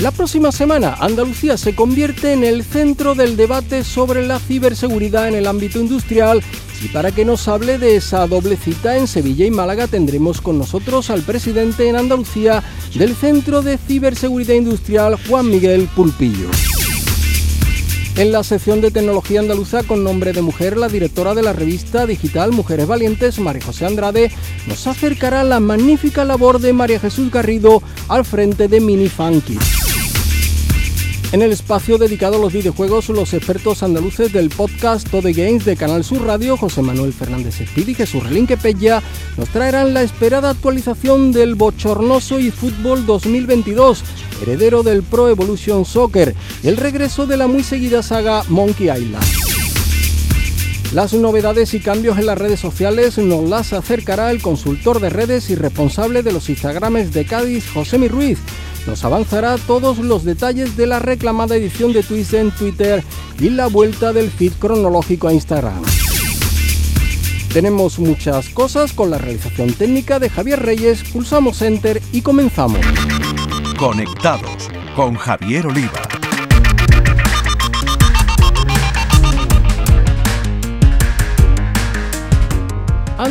La próxima semana, Andalucía se convierte en el centro del debate sobre la ciberseguridad en el ámbito industrial y para que nos hable de esa doble cita en Sevilla y Málaga tendremos con nosotros al presidente en Andalucía del Centro de Ciberseguridad Industrial, Juan Miguel Pulpillo. En la sección de tecnología andaluza con nombre de mujer, la directora de la revista digital Mujeres Valientes, María José Andrade, nos acercará la magnífica labor de María Jesús Garrido al frente de Mini Funky. En el espacio dedicado a los videojuegos, los expertos andaluces del podcast Todo Games de Canal Sur Radio, José Manuel Fernández Espíritu y Jesús Relinque Pella, nos traerán la esperada actualización del bochornoso y fútbol 2022, heredero del Pro Evolution Soccer, y el regreso de la muy seguida saga Monkey Island. Las novedades y cambios en las redes sociales nos las acercará el consultor de redes y responsable de los Instagrames de Cádiz, José Mi Ruiz, nos avanzará todos los detalles de la reclamada edición de Twist en Twitter y la vuelta del feed cronológico a Instagram. Tenemos muchas cosas con la realización técnica de Javier Reyes, pulsamos Enter y comenzamos. Conectados con Javier Oliva.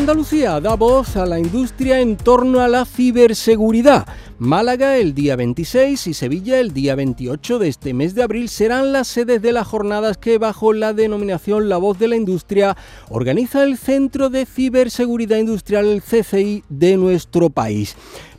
Andalucía da voz a la industria en torno a la ciberseguridad. Málaga el día 26 y Sevilla el día 28 de este mes de abril serán las sedes de las jornadas que bajo la denominación La Voz de la Industria organiza el Centro de Ciberseguridad Industrial, el CCI, de nuestro país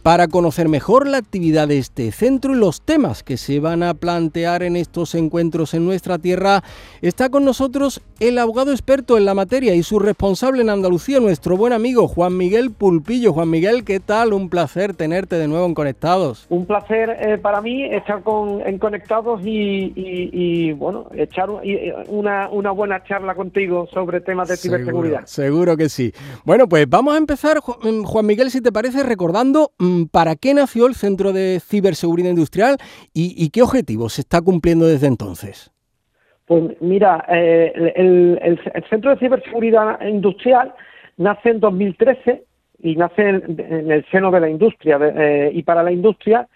para conocer mejor la actividad de este centro y los temas que se van a plantear en estos encuentros en nuestra tierra, está con nosotros el abogado experto en la materia y su responsable en Andalucía, nuestro buen amigo Juan Miguel Pulpillo. Juan Miguel, ¿qué tal? Un placer tenerte de nuevo en Conectados. Un placer eh, para mí estar con, en Conectados y, bueno, echar una, una, buena charla contigo sobre temas de ciberseguridad. Seguro que sí. Bueno, pues vamos a empezar, Juan Miguel, si te parece, recordando mm, ¿para qué nació el Centro de Ciberseguridad Industrial y, qué objetivos se está cumpliendo desde entonces? Pues mira, eh, el, Centro de Ciberseguridad Industrial nace en 2013 y nace en, el seno de la industria eh, y para la industria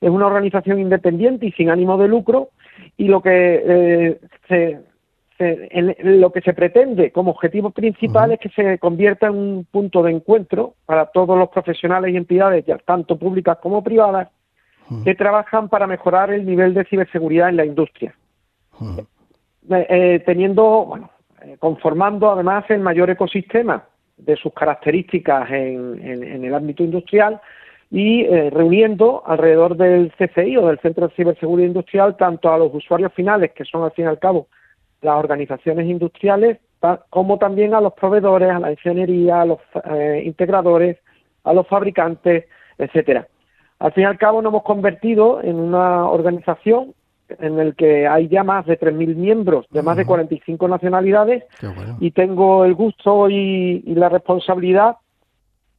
es una organización independiente y sin ánimo de lucro y lo que eh, se lo que se pretende como objetivo principal es que se convierta en un punto de encuentro para todos los profesionales y entidades, ya tanto públicas como privadas, que trabajan para mejorar el nivel de ciberseguridad en la industria. Eh, eh, teniendo, bueno, eh, conformando además el mayor ecosistema de sus características en, el ámbito industrial y reuniendo alrededor del CCI o del Centro de Ciberseguridad Industrial tanto a los usuarios finales, que son al fin y al cabo las organizaciones industriales, como también a los proveedores, a la ingeniería, a los eh, integradores, a los fabricantes, etcétera. Al fin y al cabo nos hemos convertido en una organización en el que hay ya más de 3.000 miembros de más de 45 nacionalidades y tengo el gusto y, la responsabilidad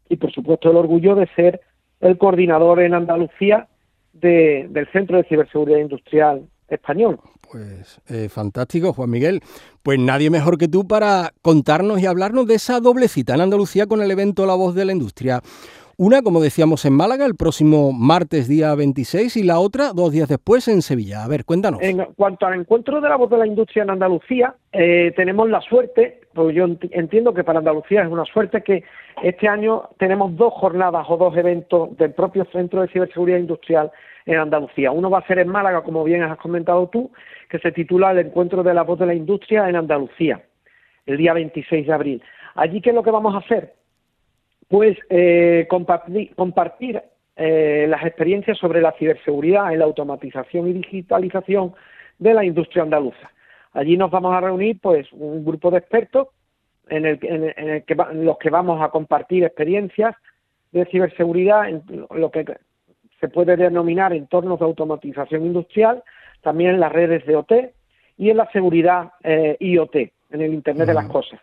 y por supuesto el orgullo de ser el coordinador en Andalucía del Centro de Ciberseguridad Industrial español. Pues eh, fantástico, Juan Miguel. Pues nadie mejor que tú para contarnos y hablarnos de esa doble cita en Andalucía con el evento La Voz de la Industria. Una, como decíamos, en Málaga el próximo martes día 26 y la otra dos días después en Sevilla. A ver, cuéntanos. En cuanto al encuentro de la voz de la industria en Andalucía, eh, tenemos la suerte, pues yo entiendo que para Andalucía es una suerte que este año tenemos dos jornadas o dos eventos del propio Centro de Ciberseguridad Industrial en Andalucía. Uno va a ser en Málaga, como bien has comentado tú, que se titula El encuentro de la voz de la industria en Andalucía, el día 26 de abril. Allí, ¿qué es lo que vamos a hacer? Pues eh, compartir, eh, las experiencias sobre la ciberseguridad en la automatización y digitalización de la industria andaluza. Allí nos vamos a reunir, pues, un grupo de expertos en el, en que los que vamos a compartir experiencias de ciberseguridad en lo que se puede denominar entornos de automatización industrial, también en las redes de OT y en la seguridad eh, IoT, en el Internet de las Cosas.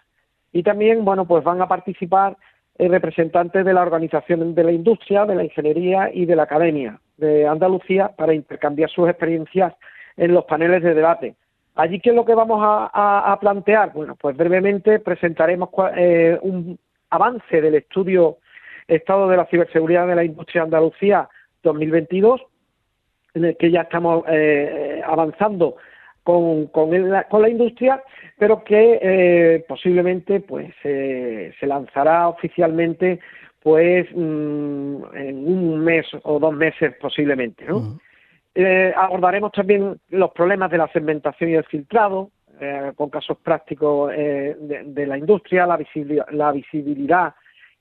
Y también, bueno, pues van a participar representantes de la organización de la industria, de la ingeniería y de la academia de Andalucía para intercambiar sus experiencias en los paneles de debate. Allí, ¿qué es lo que vamos a, plantear? Bueno, pues brevemente presentaremos eh, un avance del estudio Estado de la Ciberseguridad de la Industria de Andalucía 2022, en el que ya estamos eh, avanzando con, con, con, la industria, pero que eh, posiblemente pues se lanzará oficialmente pues mm, en un mes o dos meses posiblemente, ¿no? Eh, abordaremos también los problemas de la segmentación y el filtrado, eh, con casos prácticos eh, de, la industria, la visibilidad, la visibilidad,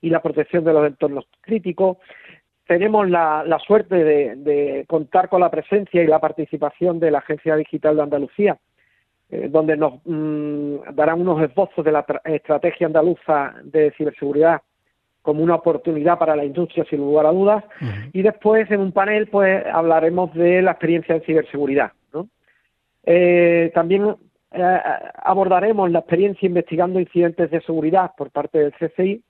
y la protección de los entornos críticos. Tenemos la, suerte de, contar con la presencia y la participación de la Agencia Digital de Andalucía, donde nos mm, darán unos esbozos de la estrategia andaluza de ciberseguridad como una oportunidad para la industria sin lugar a dudas. Y después en un panel pues hablaremos de la experiencia en ciberseguridad eh, también eh, abordaremos la experiencia investigando incidentes de seguridad por parte del CCI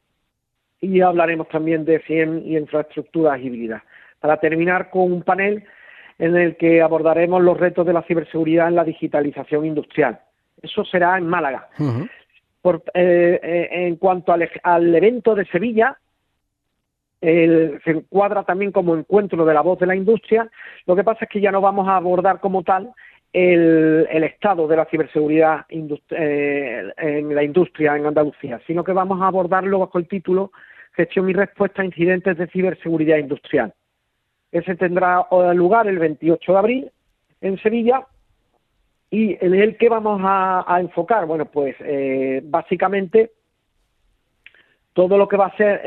y hablaremos también de CIEM y infraestructuras híbridas. Para terminar con un panel en el que abordaremos los retos de la ciberseguridad en la digitalización industrial. Eso será en Málaga. Por, eh, eh, en cuanto al, evento de Sevilla, se encuadra también como encuentro de la voz de la industria. Lo que pasa es que ya no vamos a abordar como tal el, estado de la ciberseguridad eh, en la industria en Andalucía, sino que vamos a abordarlo bajo el título Gestión y respuesta a incidentes de ciberseguridad industrial. Ese tendrá lugar el 28 de abril en Sevilla ¿Y en el que vamos a, enfocar? Bueno, pues eh, básicamente todo lo que va a ser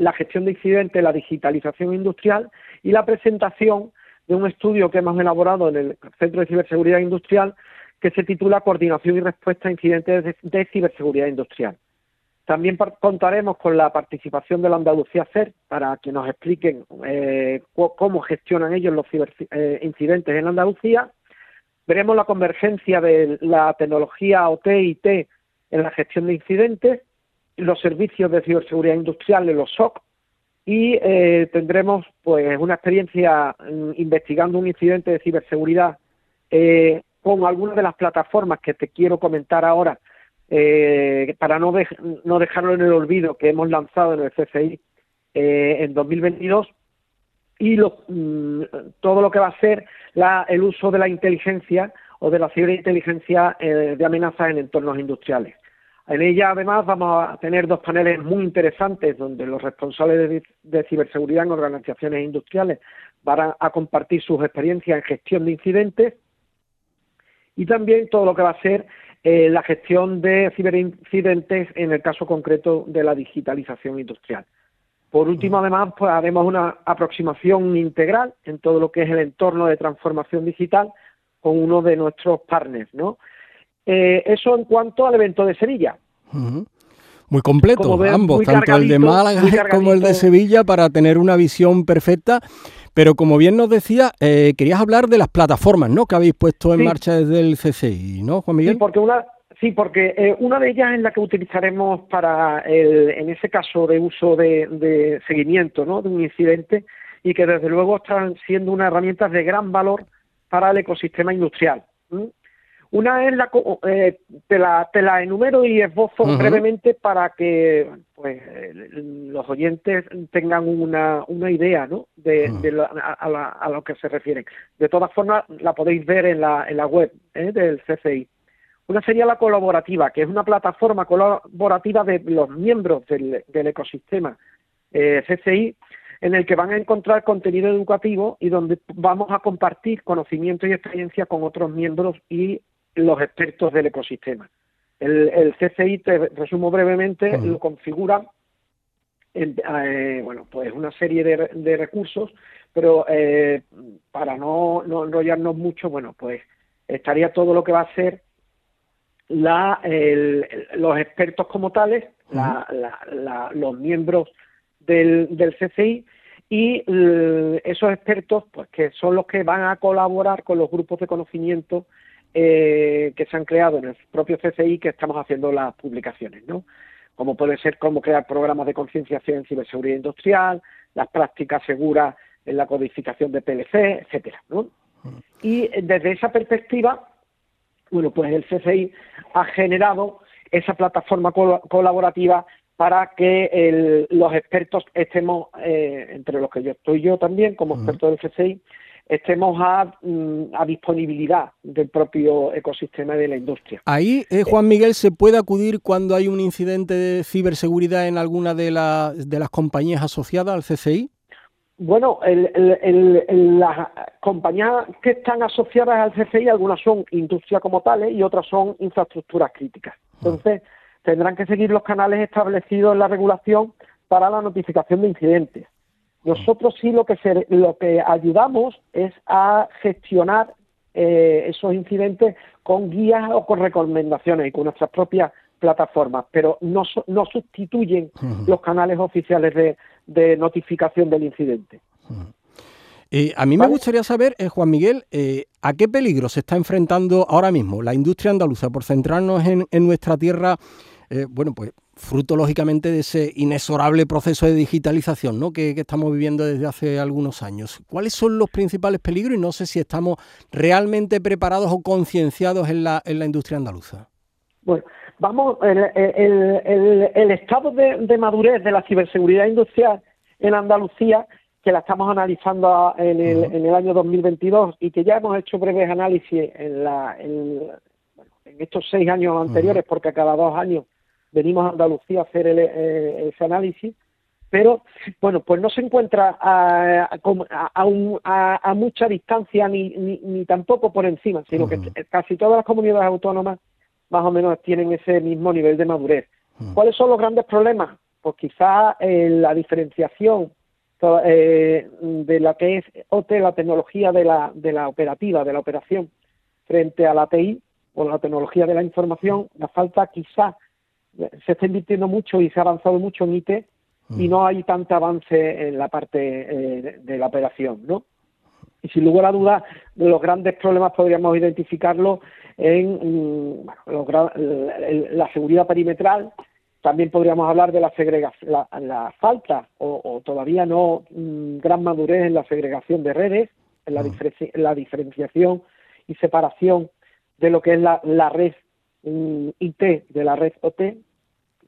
la gestión de incidentes, la digitalización industrial y la presentación de un estudio que hemos elaborado en el Centro de Ciberseguridad Industrial que se titula Coordinación y Respuesta a Incidentes de, Ciberseguridad Industrial. También contaremos con la participación de la Andalucía CER para que nos expliquen eh, cómo gestionan ellos los eh, incidentes en Andalucía. Veremos la convergencia de la tecnología OT y T en la gestión de incidentes, los servicios de ciberseguridad industrial, los SOC, y eh, tendremos pues una experiencia mm, investigando un incidente de ciberseguridad eh, con algunas de las plataformas que te quiero comentar ahora eh, para no, dejarlo en el olvido que hemos lanzado en el CCI en 2022 y mm, todo lo que va a ser el uso de la inteligencia o de la ciberinteligencia eh, de amenazas en entornos industriales. En ella, además, vamos a tener dos paneles muy interesantes donde los responsables de, ciberseguridad en organizaciones industriales van a, compartir sus experiencias en gestión de incidentes y también todo lo que va a ser eh, la gestión de ciberincidentes en el caso concreto de la digitalización industrial. Por último, además, pues haremos una aproximación integral en todo lo que es el entorno de transformación digital con uno de nuestros partners, ¿no? Eh, eso en cuanto al evento de Sevilla. Muy completo, ambos, tanto el de Málaga como el de Sevilla, para tener una visión perfecta. Pero como bien nos decía, eh, querías hablar de las plataformas, ¿no? Que habéis puesto en marcha desde el CCI, ¿no, Juan Miguel? Sí, porque una, Sí, porque eh, una de ellas es la que utilizaremos para, el, en ese caso de uso de, seguimiento ¿no? de un incidente y que desde luego están siendo una herramienta de gran valor para el ecosistema industrial. Una es la, eh, te, la, te la enumero y esbozo brevemente para que pues, los oyentes tengan una, una idea ¿no? de, a, a, lo que se refieren. De todas formas, la podéis ver en la, en la web ¿eh? del CCI. Una sería la colaborativa, que es una plataforma colaborativa de los miembros del, ecosistema eh, CCI, en el que van a encontrar contenido educativo y donde vamos a compartir conocimiento y experiencia con otros miembros y los expertos del ecosistema. El, CCI, te resumo brevemente, lo configura en, eh, bueno, pues una serie de, recursos, pero eh, para no, no enrollarnos mucho, bueno, pues estaría todo lo que va a ser la, los expertos como tales, los miembros del, del CCI y esos expertos, pues que son los que van a colaborar con los grupos de conocimiento eh, que se han creado en el propio CCI que estamos haciendo las publicaciones, ¿no? Como puede ser cómo crear programas de concienciación en ciberseguridad industrial, las prácticas seguras en la codificación de PLC, etcétera, ¿no? Y desde esa perspectiva, bueno, pues el CCI ha generado esa plataforma colaborativa para que los expertos estemos, eh, entre los que yo estoy yo también como experto del CCI, estemos mm, a, disponibilidad del propio ecosistema de la industria. Ahí, eh, Juan Miguel, ¿se puede acudir cuando hay un incidente de ciberseguridad en alguna de, de las compañías asociadas al CCI? Bueno, las compañías que están asociadas al CCI, algunas son industria como tales y otras son infraestructuras críticas. Entonces, tendrán que seguir los canales establecidos en la regulación para la notificación de incidentes. Nosotros sí lo que, lo que ayudamos es a gestionar eh, esos incidentes con guías o con recomendaciones y con nuestras propias plataformas, pero no, no sustituyen los canales oficiales de, notificación del incidente. Eh, a mí me gustaría saber, eh, Juan Miguel, ¿a qué peligro se está enfrentando ahora mismo la industria andaluza por centrarnos en, en nuestra tierra eh, bueno, pues fruto lógicamente de ese inexorable proceso de digitalización ¿no? que, estamos viviendo desde hace algunos años. ¿Cuáles son los principales peligros y no sé si estamos realmente preparados o concienciados en la, en la industria andaluza? Bueno, vamos, el, estado de, madurez de la ciberseguridad industrial en Andalucía, que la estamos analizando en el, en el año 2022 y que ya hemos hecho breves análisis en, la, en, estos seis años anteriores, porque cada dos años venimos a Andalucía a hacer eh, ese análisis, pero bueno, pues no se encuentra a, a, mucha distancia ni, ni, tampoco por encima, sino que casi todas las comunidades autónomas más o menos tienen ese mismo nivel de madurez. ¿Cuáles son los grandes problemas? Pues quizá eh, la diferenciación eh, de la que es OT, la tecnología de la, de la operativa, de la operación, frente a la TI o la tecnología de la información, la falta quizá se está invirtiendo mucho y se ha avanzado mucho en IT y mm. no hay tanto avance en la parte eh, de la operación, ¿no? Y sin lugar a dudas, los grandes problemas podríamos identificarlos en mm, la seguridad perimetral, también podríamos hablar de la segregación, la, falta o, todavía no mm, gran madurez en la segregación de redes, en la, la diferenciación y separación de lo que es la, la red IT de la red OT,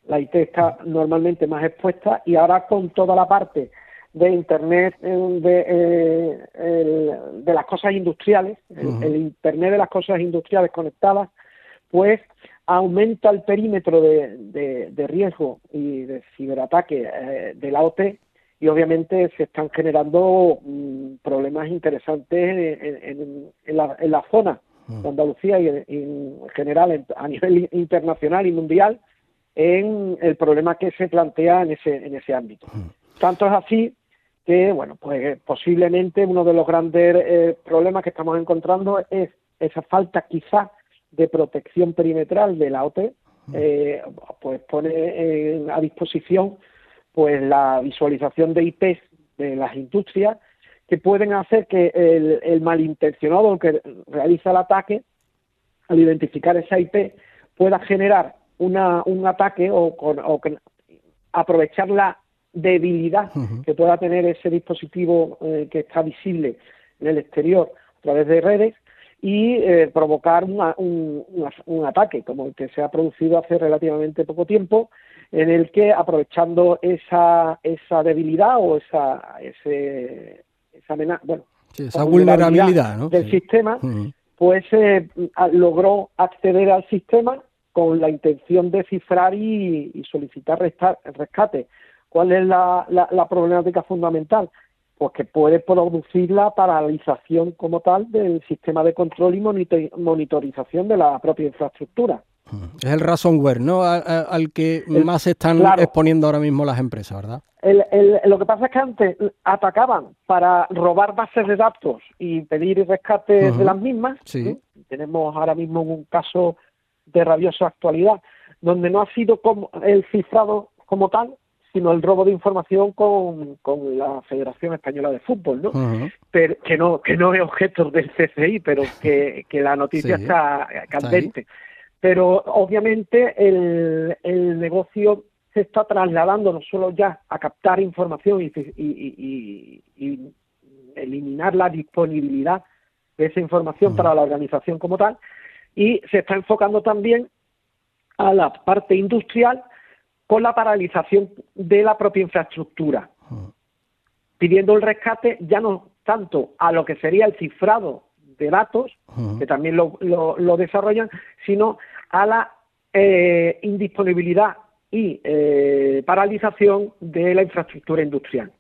la IT está normalmente más expuesta y ahora con toda la parte de Internet de, eh, de las cosas industriales, el, Internet de las cosas industriales conectadas, pues aumenta el perímetro de, de, riesgo y de ciberataque eh, de la OT y obviamente se están generando mm, problemas interesantes en, en, la, en, la, zona de Andalucía y en, general a nivel internacional y mundial en el problema que se plantea en ese, en ese ámbito. Tanto es así que, bueno, pues posiblemente uno de los grandes eh, problemas que estamos encontrando es esa falta quizá de protección perimetral de la OT, eh, pues pone a disposición pues la visualización de IPs de las industrias que pueden hacer que el, el malintencionado que realiza el ataque al identificar esa IP pueda generar una, un ataque o, aprovechar la debilidad que pueda tener ese dispositivo eh, que está visible en el exterior a través de redes y eh, provocar un, un, ataque como el que se ha producido hace relativamente poco tiempo en el que aprovechando esa esa debilidad o esa ese, esa bueno esa vulnerabilidad, del sistema pues eh, logró acceder al sistema con la intención de cifrar y, solicitar rescate. ¿Cuál es la, la, problemática fundamental? Pues que puede producir la paralización como tal del sistema de control y monitorización de la propia infraestructura. Es el ransomware, ¿no? al que más se están exponiendo ahora mismo las empresas, ¿verdad? lo que pasa es que antes atacaban para robar bases de datos y pedir rescate de las mismas. Sí. Tenemos ahora mismo un caso de rabiosa actualidad, donde no ha sido como el cifrado como tal, sino el robo de información con, con la Federación Española de Fútbol, ¿no? pero, que no que no es objeto del CCI, pero que, que la noticia está candente. Pero obviamente el, el negocio se está trasladando no solo ya a captar información y, y, y, eliminar la disponibilidad de esa información para la organización como tal, y se está enfocando también a la parte industrial con la paralización de la propia infraestructura, pidiendo el rescate ya no tanto a lo que sería el cifrado de datos, que también lo, lo, desarrollan, sino a la eh, indisponibilidad y eh, paralización de la infraestructura industrial.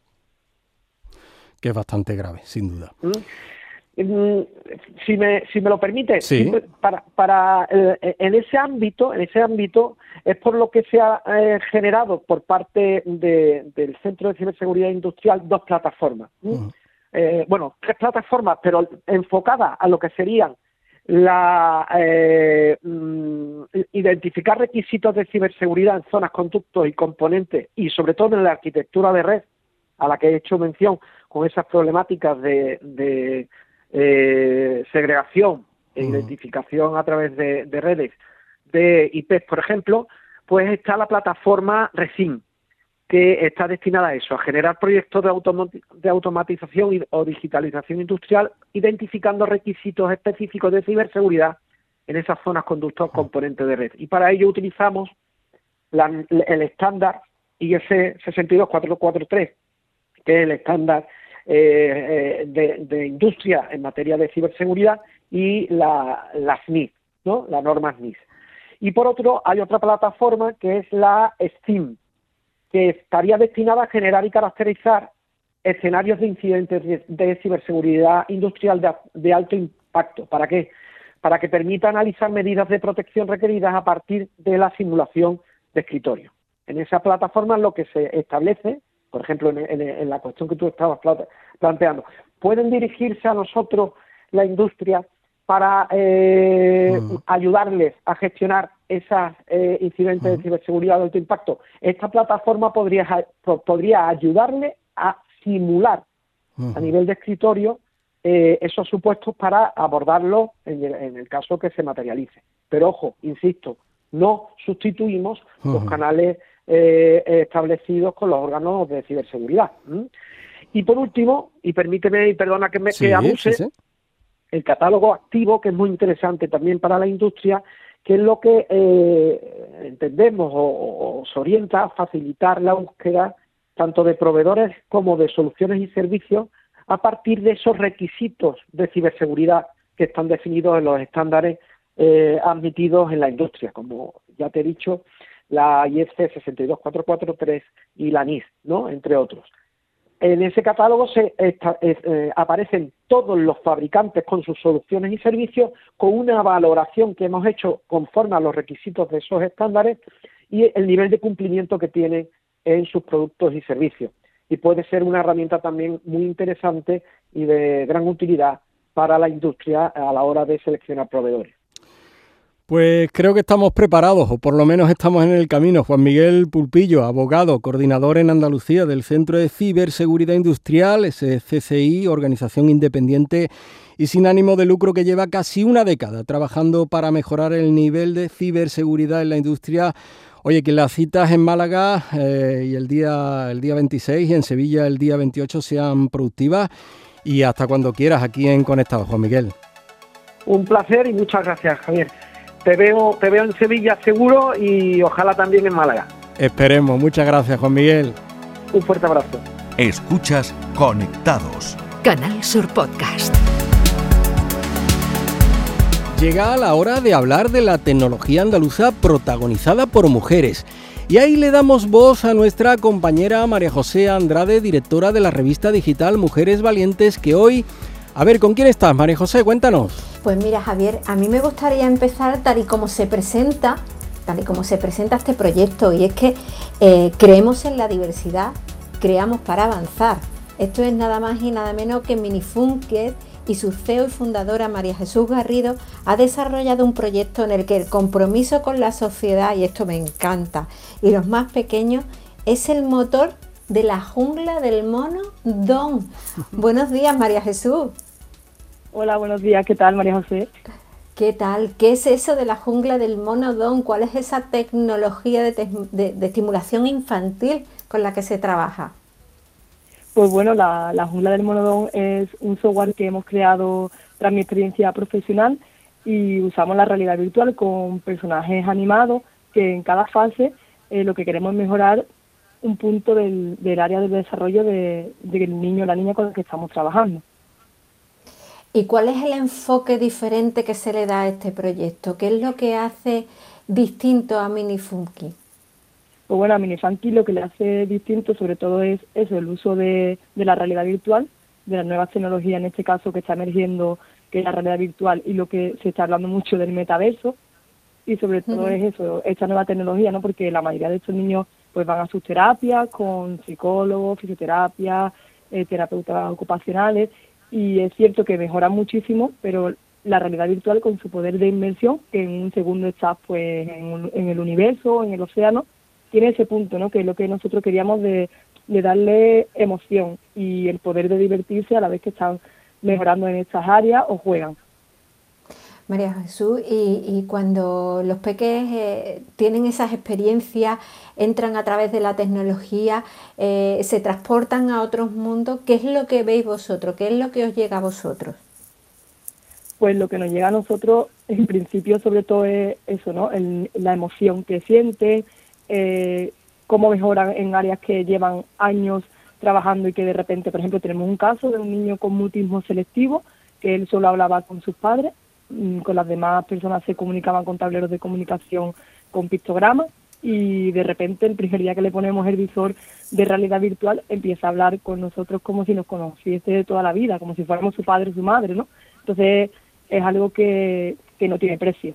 Que es bastante grave, sin duda. ¿Mm? Mm, si me, si me lo permite, para, para eh, en ese ámbito, en ese ámbito es por lo que se ha eh, generado por parte del Centro de Ciberseguridad Industrial dos plataformas. Eh, bueno, tres plataformas, pero enfocadas a lo que serían la mm, identificar requisitos de ciberseguridad en zonas, conductos y componentes y sobre todo en la arquitectura de red a la que he hecho mención con esas problemáticas de eh, segregación e identificación a través de, redes de IPs, por ejemplo, pues está la plataforma Resim, que está destinada a eso, a generar proyectos de, de automatización o digitalización industrial, identificando requisitos específicos de ciberseguridad en esas zonas conductos componentes de red. Y para ello utilizamos el estándar IS 62443, que es el estándar eh, de, industria en materia de ciberseguridad y la, la SNIF, ¿no? la norma SNIF. Y por otro, hay otra plataforma que es la STEAM, que estaría destinada a generar y caracterizar escenarios de incidentes de ciberseguridad industrial de, alto impacto. ¿Para qué? Para que permita analizar medidas de protección requeridas a partir de la simulación de escritorio. En esa plataforma lo que se establece por ejemplo, en, la cuestión que tú estabas planteando, pueden dirigirse a nosotros la industria para eh, mm. ayudarles a gestionar esos eh, incidentes de mm. ciberseguridad de alto impacto. Esta plataforma podría, podría ayudarle a simular a nivel de escritorio eh, esos supuestos para abordarlo en el, caso que se materialice. Pero ojo, insisto, no sustituimos los canales eh, establecidos con los órganos de ciberseguridad. Y por último, y permíteme y perdona que me que abuse, el catálogo activo, que es muy interesante también para la industria, que es lo que eh, entendemos o, se orienta a facilitar la búsqueda tanto de proveedores como de soluciones y servicios a partir de esos requisitos de ciberseguridad que están definidos en los estándares eh, admitidos en la industria. Como ya te he dicho, la IEC 62443 y la NIS, ¿no? entre otros. En ese catálogo se eh, aparecen todos los fabricantes con sus soluciones y servicios con una valoración que hemos hecho conforme a los requisitos de esos estándares y el nivel de cumplimiento que tienen en sus productos y servicios. Y puede ser una herramienta también muy interesante y de gran utilidad para la industria a la hora de seleccionar proveedores. Pues creo que estamos preparados, o por lo menos estamos en el camino. Juan Miguel Pulpillo, abogado, coordinador en Andalucía del Centro de Ciberseguridad Industrial, CCI, organización independiente y sin ánimo de lucro que lleva casi una década trabajando para mejorar el nivel de ciberseguridad en la industria. Oye, que las citas en Málaga eh, y el día, el día 26 y en Sevilla el día 28 sean productivas y hasta cuando quieras aquí en Conectados, Juan Miguel. Un placer y muchas gracias, Javier te veo, te veo en Sevilla seguro y ojalá también en Málaga. Esperemos. Muchas gracias, Juan Miguel. Un fuerte abrazo. Escuchas Conectados. Canal Sur Podcast. Llega la hora de hablar de la tecnología andaluza protagonizada por mujeres. Y ahí le damos voz a nuestra compañera María José Andrade, directora de la revista digital Mujeres Valientes, que hoy... A ver, ¿con quién estás, María José? Cuéntanos. Pues mira, Javier, a mí me gustaría empezar tal y como se presenta, tal y como se presenta este proyecto, y es que eh, creemos en la diversidad, creamos para avanzar. Esto es nada más y nada menos que Minifunket y su CEO y fundadora María Jesús Garrido ha desarrollado un proyecto en el que el compromiso con la sociedad, y esto me encanta, y los más pequeños es el motor de la jungla del mono Don. Buenos días, María Jesús. Hola, buenos días. ¿Qué tal, María José? ¿Qué tal? ¿Qué es eso de la jungla del mono Don? ¿Cuál es esa tecnología de, estimulación infantil con la que se trabaja? Pues bueno, la, la jungla del mono Don es un software que hemos creado tras mi experiencia profesional y usamos la realidad virtual con personajes animados que en cada fase eh, lo que queremos es mejorar un punto del, área del desarrollo de, del niño o la niña con el que estamos trabajando. ¿Y cuál es el enfoque diferente que se le da a este proyecto? ¿Qué es lo que hace distinto a Minifunky? Pues bueno, a Minifunky lo que le hace distinto sobre todo es eso, el uso de, de la realidad virtual, de las nuevas tecnologías en este caso que está emergiendo, que es la realidad virtual y lo que se está hablando mucho del metaverso, y sobre todo es eso, esta nueva tecnología, ¿no? Porque la mayoría de estos niños pues van a sus terapias con psicólogos, fisioterapia, eh, terapeutas ocupacionales y es cierto que mejora muchísimo, pero la realidad virtual con su poder de inmersión, que en un segundo está pues en, el universo, en el océano, tiene ese punto, ¿no? Que es lo que nosotros queríamos de, de darle emoción y el poder de divertirse a la vez que están mejorando en estas áreas o juegan. María Jesús, y, cuando los peques eh, tienen esas experiencias, entran a través de la tecnología, eh, se transportan a otros mundos, ¿qué es lo que veis vosotros? ¿Qué es lo que os llega a vosotros? Pues lo que nos llega a nosotros, en principio, sobre todo es eso, ¿no? la emoción que sienten, eh, cómo mejoran en áreas que llevan años trabajando y que de repente, por ejemplo, tenemos un caso de un niño con mutismo selectivo, que él solo hablaba con sus padres con las demás personas se comunicaban con tableros de comunicación con pictogramas y de repente el primer día que le ponemos el visor de realidad virtual empieza a hablar con nosotros como si nos conociese de toda la vida, como si fuéramos su padre o su madre, ¿no? Entonces es algo que, que no tiene precio.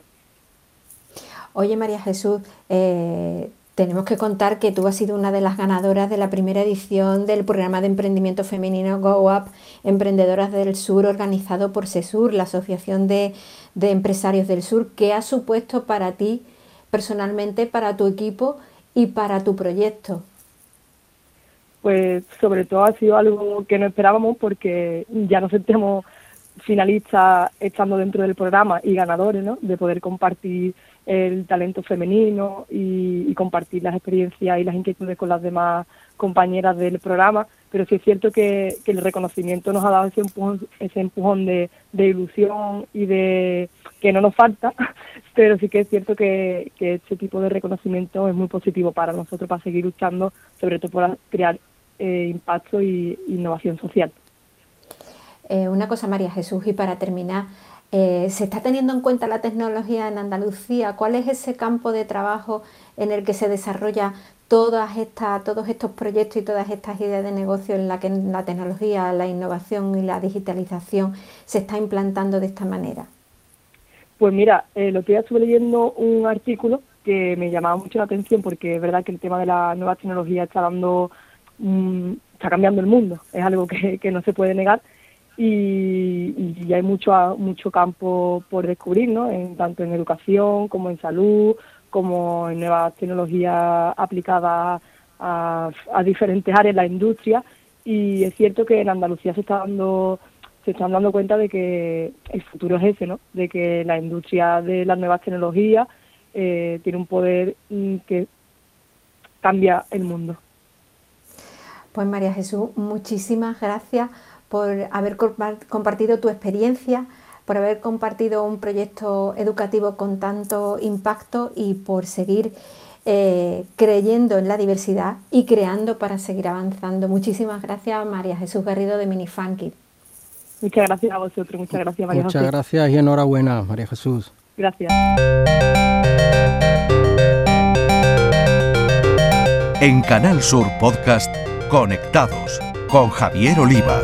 Oye María Jesús, eh, tenemos que contar que tú has sido una de las ganadoras de la primera edición del programa de emprendimiento femenino Go Up Emprendedoras del Sur organizado por SESUR, la Asociación de, Empresarios del Sur. ¿Qué ha supuesto para ti personalmente, para tu equipo y para tu proyecto? Pues sobre todo ha sido algo que no esperábamos porque ya nos sentimos finalistas estando dentro del programa y ganadores, ¿no? De poder compartir el talento femenino y, compartir las experiencias y las inquietudes con las demás compañeras del programa, pero sí es cierto que, el reconocimiento nos ha dado ese empujón, ese empujón de, ilusión y de que no nos falta, pero sí que es cierto que, este tipo de reconocimiento es muy positivo para nosotros, para seguir luchando, sobre todo para crear eh, impacto y innovación social. Eh, una cosa, María Jesús, y para terminar, eh, ¿Se está teniendo en cuenta la tecnología en Andalucía? ¿Cuál es ese campo de trabajo en el que se desarrolla todas estas, todos estos proyectos y todas estas ideas de negocio en la que la tecnología, la innovación y la digitalización se está implantando de esta manera? Pues mira, eh, lo que ya estuve leyendo un artículo que me llamaba mucho la atención porque es verdad que el tema de la nueva tecnología está dando, mm, está cambiando el mundo, es algo que, que no se puede negar y, hay mucho mucho campo por descubrir, ¿no? En, tanto en educación como en salud, como en nuevas tecnologías aplicadas a, diferentes áreas de la industria y es cierto que en Andalucía se está dando se están dando cuenta de que el futuro es ese, ¿no? De que la industria de las nuevas tecnologías eh, tiene un poder mm, que cambia el mundo. Pues María Jesús, muchísimas gracias por haber compartido tu experiencia, por haber compartido un proyecto educativo con tanto impacto y por seguir eh, creyendo en la diversidad y creando para seguir avanzando. Muchísimas gracias, María Jesús Garrido de Minifunky. Muchas gracias a vosotros, muchas gracias, María Muchas gracias y enhorabuena, María Jesús. Gracias. En Canal Sur Podcast, Conectados con Javier Oliva.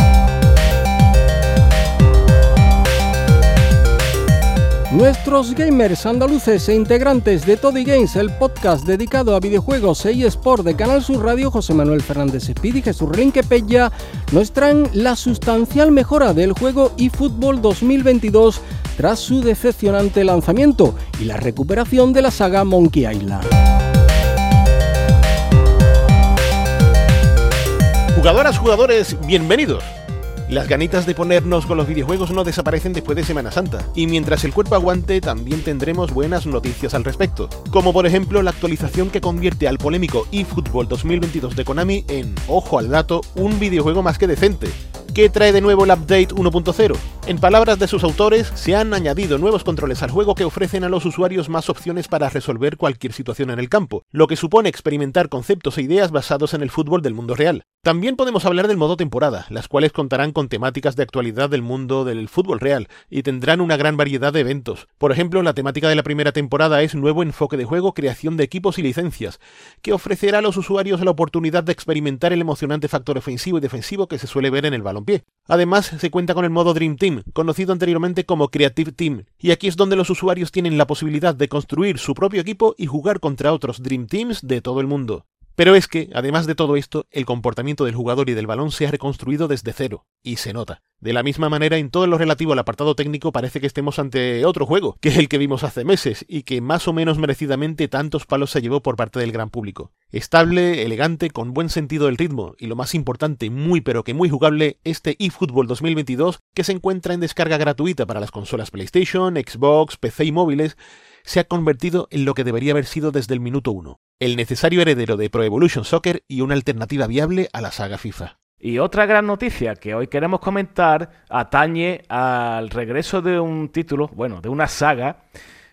Nuestros gamers andaluces e integrantes de Toddy Games, el podcast dedicado a videojuegos e eSport de Canal Sur Radio, José Manuel Fernández Espíritu y Jesús Pella, nos traen la sustancial mejora del juego eFootball 2022 tras su decepcionante lanzamiento y la recuperación de la saga Monkey Island. Jugadoras, jugadores, bienvenidos. Las ganitas de ponernos con los videojuegos no desaparecen después de Semana Santa, y mientras el cuerpo aguante también tendremos buenas noticias al respecto, como por ejemplo la actualización que convierte al polémico eFootball 2022 de Konami en, ojo al dato, un videojuego más que decente, ¿Qué trae de nuevo el Update 1.0? En palabras de sus autores, se han añadido nuevos controles al juego que ofrecen a los usuarios más opciones para resolver cualquier situación en el campo, lo que supone experimentar conceptos e ideas basados en el fútbol del mundo real. También podemos hablar del modo temporada, las cuales contarán con temáticas de actualidad del mundo del fútbol real y tendrán una gran variedad de eventos. Por ejemplo, la temática de la primera temporada es nuevo enfoque de juego, creación de equipos y licencias, que ofrecerá a los usuarios la oportunidad de experimentar el emocionante factor ofensivo y defensivo que se suele ver en el balón pie. Además, se cuenta con el modo Dream Team, conocido anteriormente como Creative Team, y aquí es donde los usuarios tienen la posibilidad de construir su propio equipo y jugar contra otros Dream Teams de todo el mundo. Pero es que, además de todo esto, el comportamiento del jugador y del balón se ha reconstruido desde cero, y se nota. De la misma manera, en todo lo relativo al apartado técnico parece que estemos ante otro juego, que es el que vimos hace meses, y que más o menos merecidamente tantos palos se llevó por parte del gran público. Estable, elegante, con buen sentido del ritmo, y lo más importante, muy pero que muy jugable, este eFootball 2022, que se encuentra en descarga gratuita para las consolas PlayStation, Xbox, PC y móviles, se ha convertido en lo que debería haber sido desde el minuto uno, el necesario heredero de Pro Evolution Soccer y una alternativa viable a la saga FIFA. Y otra gran noticia que hoy queremos comentar atañe al regreso de un título, bueno, de una saga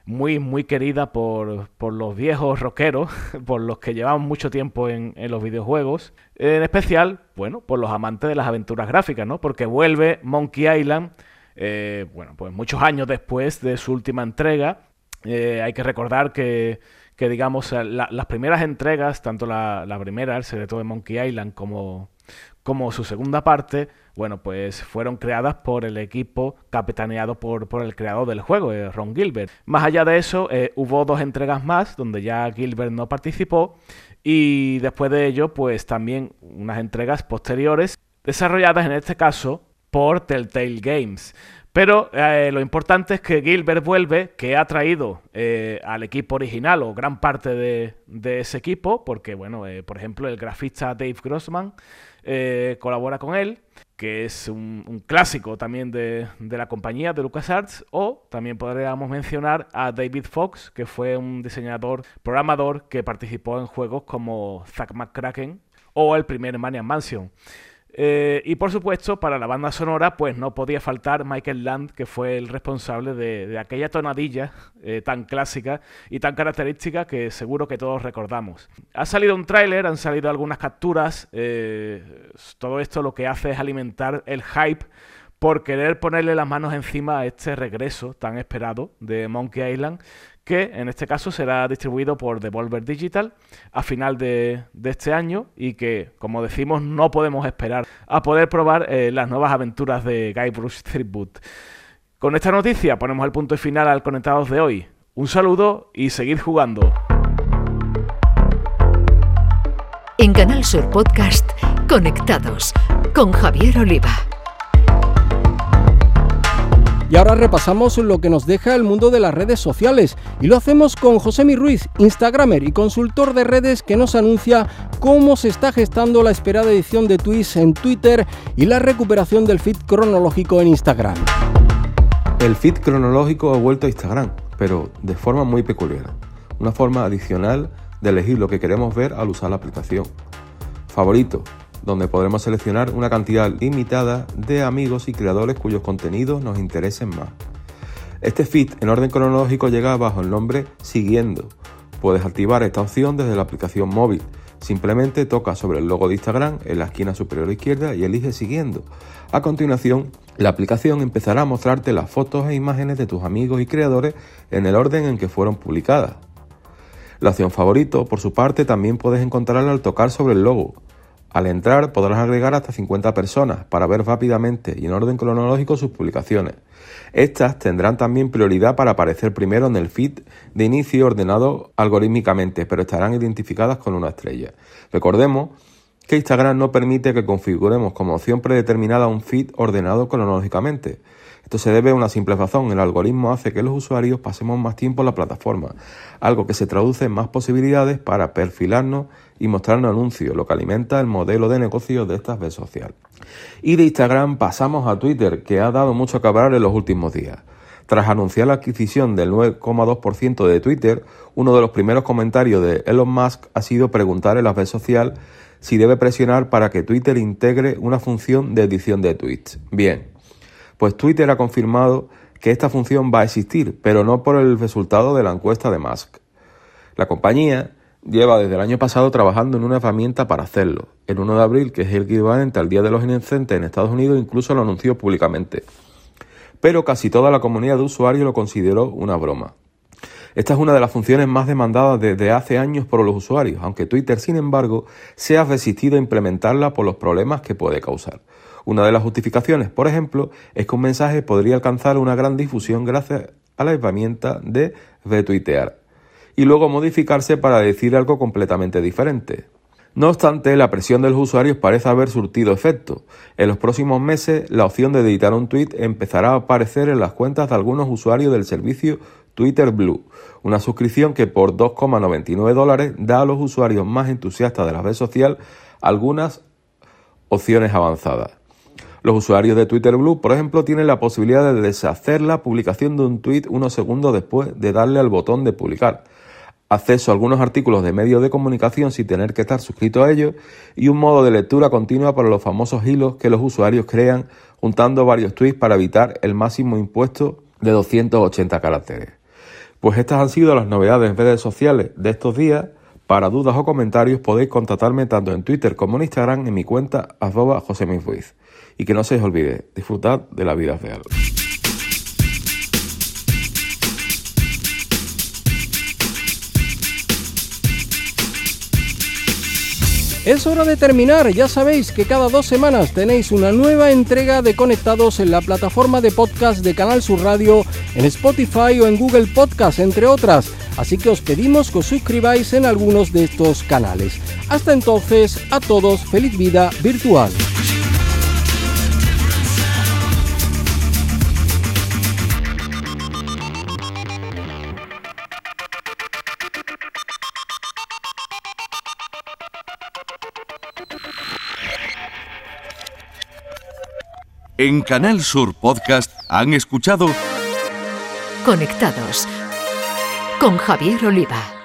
muy, muy querida por, los viejos rockeros, por los que llevamos mucho tiempo en, en, los videojuegos. En especial, bueno, por los amantes de las aventuras gráficas, ¿no? Porque vuelve Monkey Island, eh, bueno, pues muchos años después de su última entrega. Eh, hay que recordar que, digamos, las primeras entregas, tanto la, primera, el secreto de Monkey Island, como, su segunda parte, bueno, pues fueron creadas por el equipo capitaneado por, el creador del juego, eh, Ron Gilbert. Más allá de eso, eh, hubo dos entregas más donde ya Gilbert no participó y después de ello, pues también unas entregas posteriores desarrolladas en este caso por Telltale Games. Pero eh, lo importante es que Gilbert vuelve, que ha traído eh, al equipo original o gran parte de, ese equipo, porque, bueno, eh, por ejemplo, el grafista Dave Grossman colabora con él, que es un, clásico también de, de, la compañía de LucasArts, o también podríamos mencionar a David Fox, que fue un diseñador, programador que participó en juegos como Zack McCracken o el primer Maniac Mansion. Eh, y por supuesto, para la banda sonora, pues no podía faltar Michael Land, que fue el responsable de, aquella tonadilla eh, tan clásica y tan característica que seguro que todos recordamos. Ha salido un tráiler, han salido algunas capturas, eh, todo esto lo que hace es alimentar el hype por querer ponerle las manos encima a este regreso tan esperado de Monkey Island, que en este caso será distribuido por Devolver Digital a final de, este año y que, como decimos, no podemos esperar a poder probar eh, las nuevas aventuras de Guy Bruce Threepwood. Con esta noticia ponemos el punto final al Conectados de hoy. Un saludo y seguid jugando. En Canal Sur Podcast, Conectados con Javier Oliva. Y ahora repasamos lo que nos deja el mundo de las redes sociales y lo hacemos con Josemi Ruiz, Instagramer y consultor de redes que nos anuncia cómo se está gestando la esperada edición de tweets en Twitter y la recuperación del feed cronológico en Instagram. El feed cronológico ha vuelto a Instagram, pero de forma muy peculiar. Una forma adicional de elegir lo que queremos ver al usar la aplicación. Favorito, donde podremos seleccionar una cantidad limitada de amigos y creadores cuyos contenidos nos interesen más. Este feed en orden cronológico llega bajo el nombre Siguiendo. Puedes activar esta opción desde la aplicación móvil. Simplemente toca sobre el logo de Instagram en la esquina superior izquierda y elige Siguiendo. A continuación, la aplicación empezará a mostrarte las fotos e imágenes de tus amigos y creadores en el orden en que fueron publicadas. La opción favorito, por su parte, también puedes encontrarla al tocar sobre el logo. Al entrar podrás agregar hasta 50 personas para ver rápidamente y en orden cronológico sus publicaciones. Estas tendrán también prioridad para aparecer primero en el feed de inicio ordenado algorítmicamente, pero estarán identificadas con una estrella. Recordemos que Instagram no permite que configuremos como opción predeterminada un feed ordenado cronológicamente. Esto se debe a una simple razón, el algoritmo hace que los usuarios pasemos más tiempo en la plataforma, algo que se traduce en más posibilidades para perfilarnos y mostrarnos anuncios, lo que alimenta el modelo de negocio de esta red social. Y de Instagram pasamos a Twitter, que ha dado mucho que hablar en los últimos días. Tras anunciar la adquisición del 9,2% de Twitter, uno de los primeros comentarios de Elon Musk ha sido preguntar en la red social si debe presionar para que Twitter integre una función de edición de tweets. Bien, pues Twitter ha confirmado que esta función va a existir, pero no por el resultado de la encuesta de Musk. La compañía lleva desde el año pasado trabajando en una herramienta para hacerlo. El 1 de abril, que es el equivalente al Día de los Inocentes en Estados Unidos, incluso lo anunció públicamente. Pero casi toda la comunidad de usuarios lo consideró una broma. Esta es una de las funciones más demandadas desde hace años por los usuarios, aunque Twitter, sin embargo, se ha resistido a implementarla por los problemas que puede causar. Una de las justificaciones, por ejemplo, es que un mensaje podría alcanzar una gran difusión gracias a la herramienta de retuitear y luego modificarse para decir algo completamente diferente. No obstante, la presión de los usuarios parece haber surtido efecto. En los próximos meses, la opción de editar un tweet empezará a aparecer en las cuentas de algunos usuarios del servicio Twitter Blue, una suscripción que por 2,99 dólares da a los usuarios más entusiastas de la red social algunas opciones avanzadas. Los usuarios de Twitter Blue, por ejemplo, tienen la posibilidad de deshacer la publicación de un tweet unos segundos después de darle al botón de publicar, acceso a algunos artículos de medios de comunicación sin tener que estar suscrito a ellos y un modo de lectura continua para los famosos hilos que los usuarios crean juntando varios tweets para evitar el máximo impuesto de 280 caracteres. Pues estas han sido las novedades en redes sociales de estos días. Para dudas o comentarios podéis contactarme tanto en Twitter como en Instagram en mi cuenta arroba y que no se os olvide, disfrutad de la vida real. Es hora de terminar, ya sabéis que cada dos semanas tenéis una nueva entrega de Conectados en la plataforma de podcast de Canal Sur Radio, en Spotify o en Google Podcast, entre otras, así que os pedimos que os suscribáis en algunos de estos canales. Hasta entonces, a todos, feliz vida virtual. En Canal Sur Podcast han escuchado Conectados con Javier Oliva.